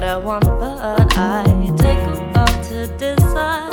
what I want, but I take a while to decide.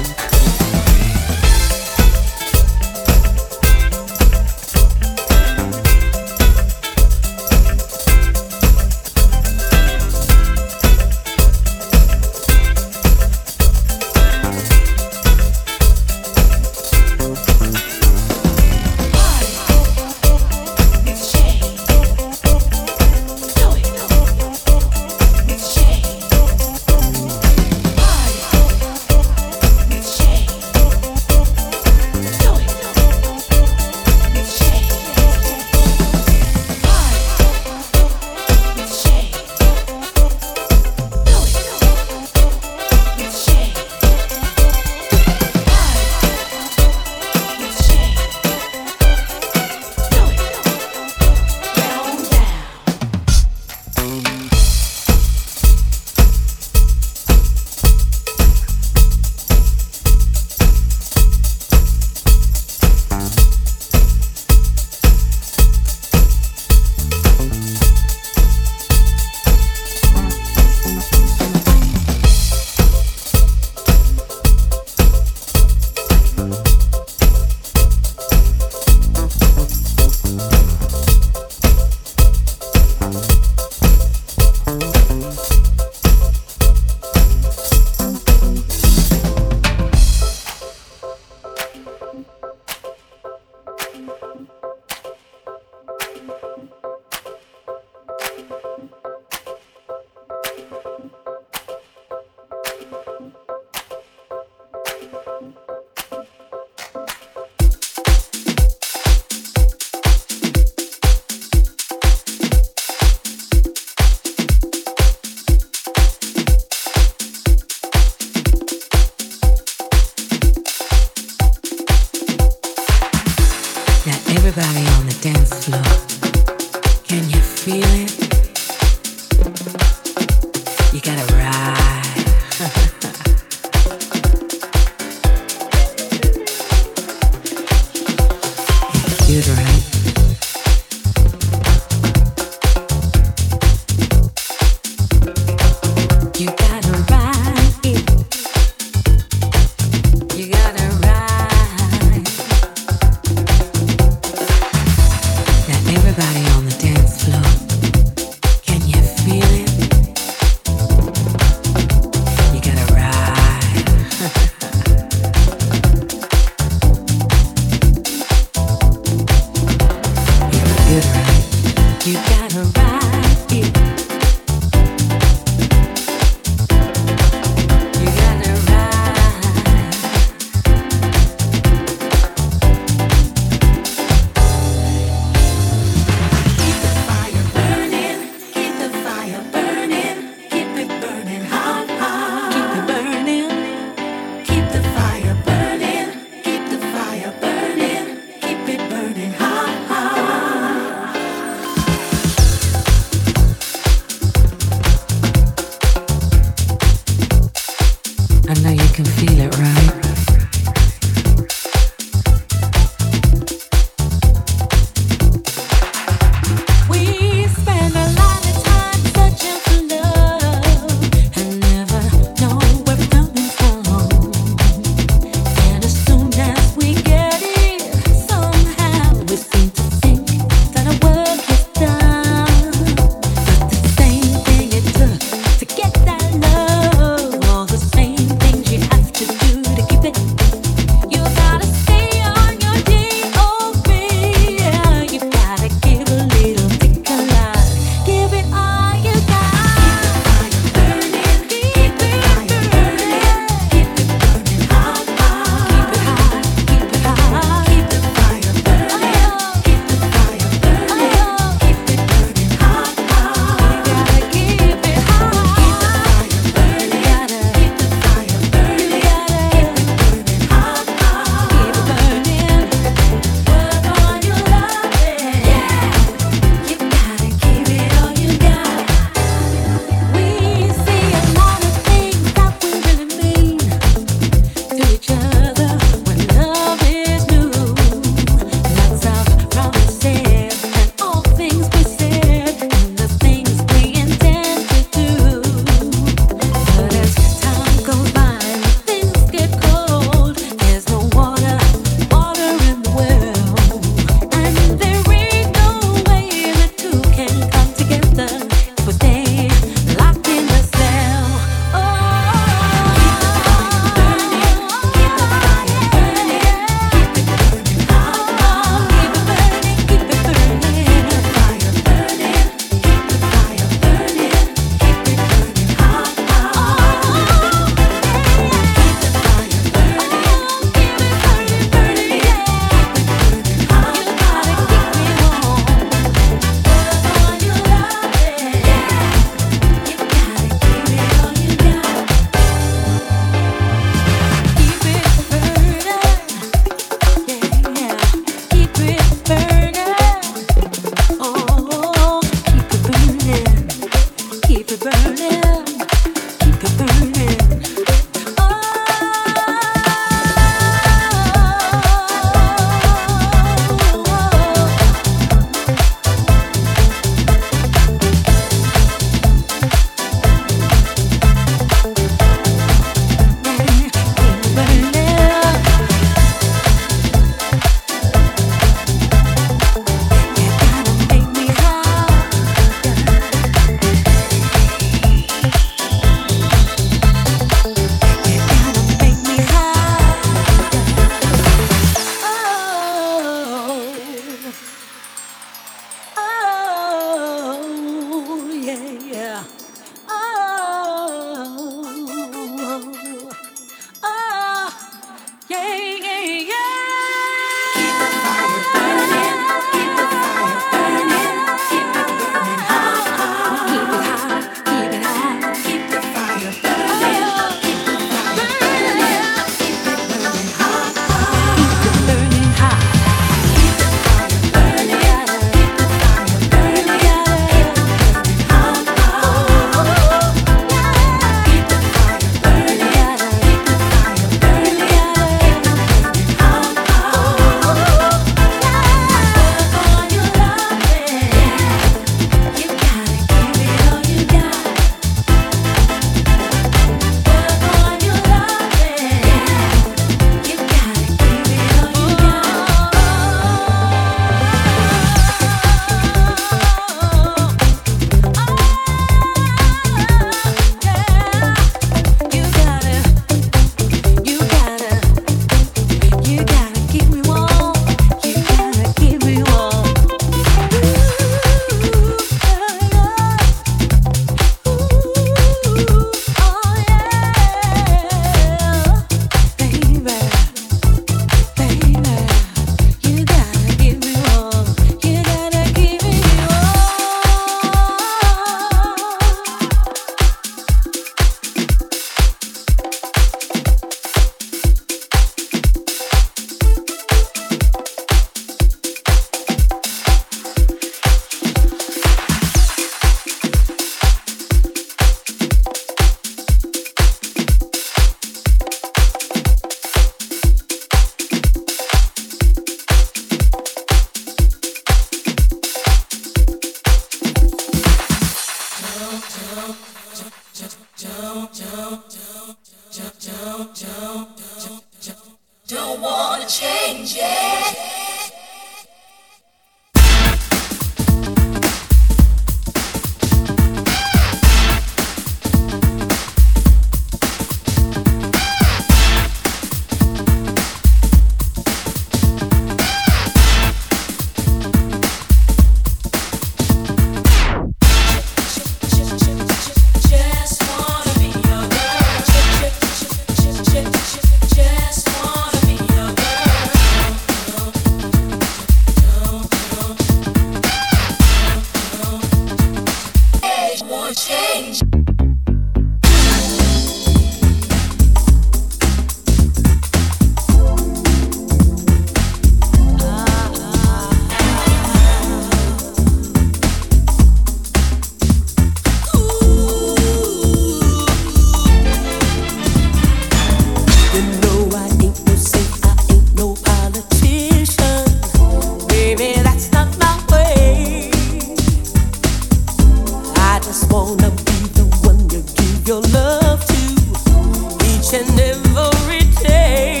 and every day.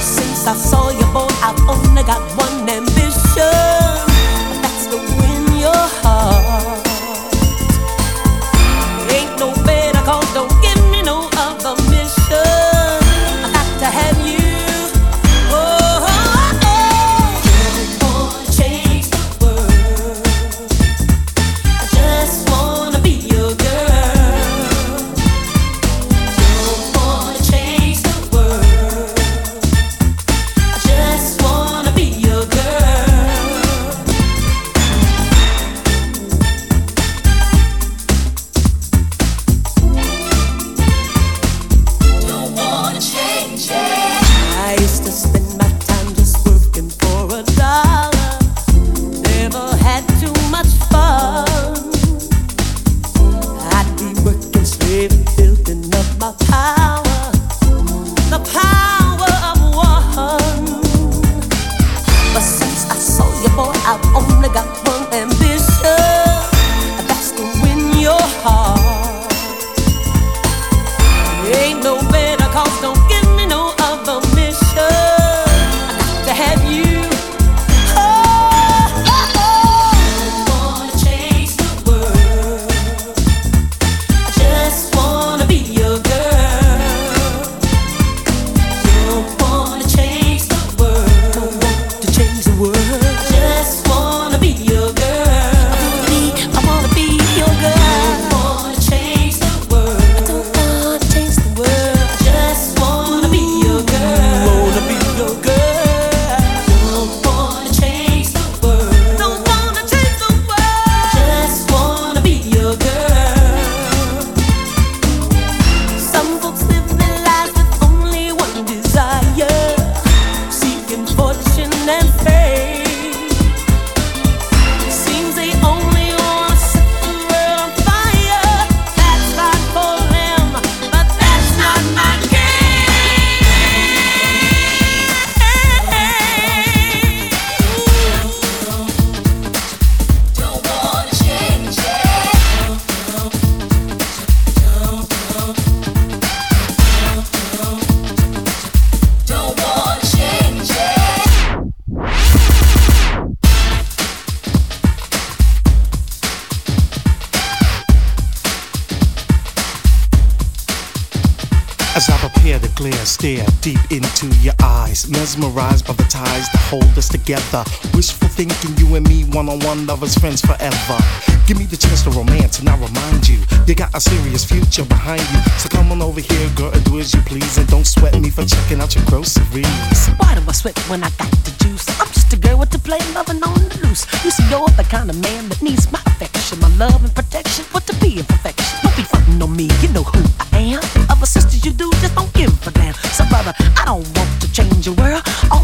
Since I saw your boat, I've only got one name. Mesmerized by the ties that hold us together. Wishful thinking, you and me, one on one, lovers, friends forever. Give me the chance to romance, and I remind you, you got a serious future behind you. So come on over here, girl, and do as you please, and don't sweat me for checking out your groceries. Why do I sweat when I got the juice? I'm just a girl with the play, loving on the loose. You see, you're the kind of man that needs my affection, my love and protection. What to be in perfection? Don't be fronting on me, you know who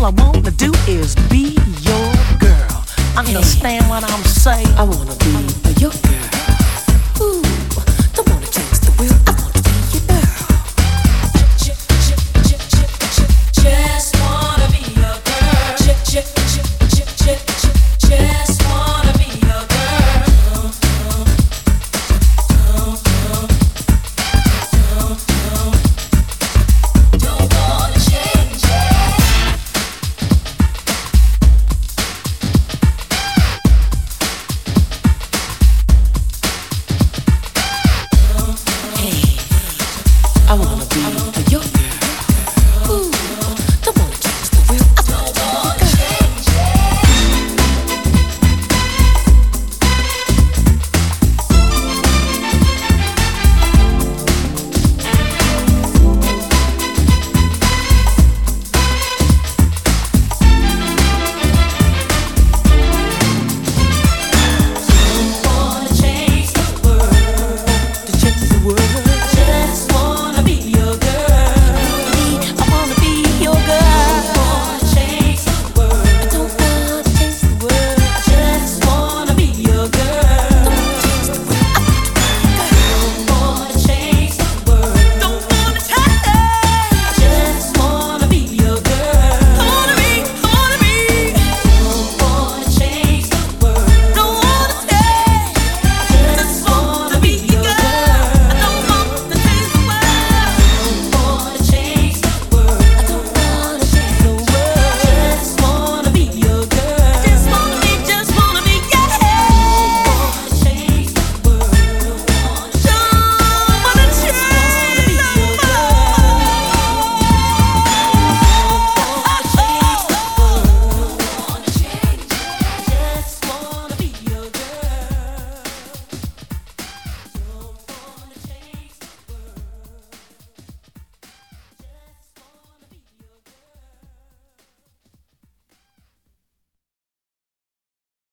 All I wanna do is be your girl. Understand what I'm saying? I wanna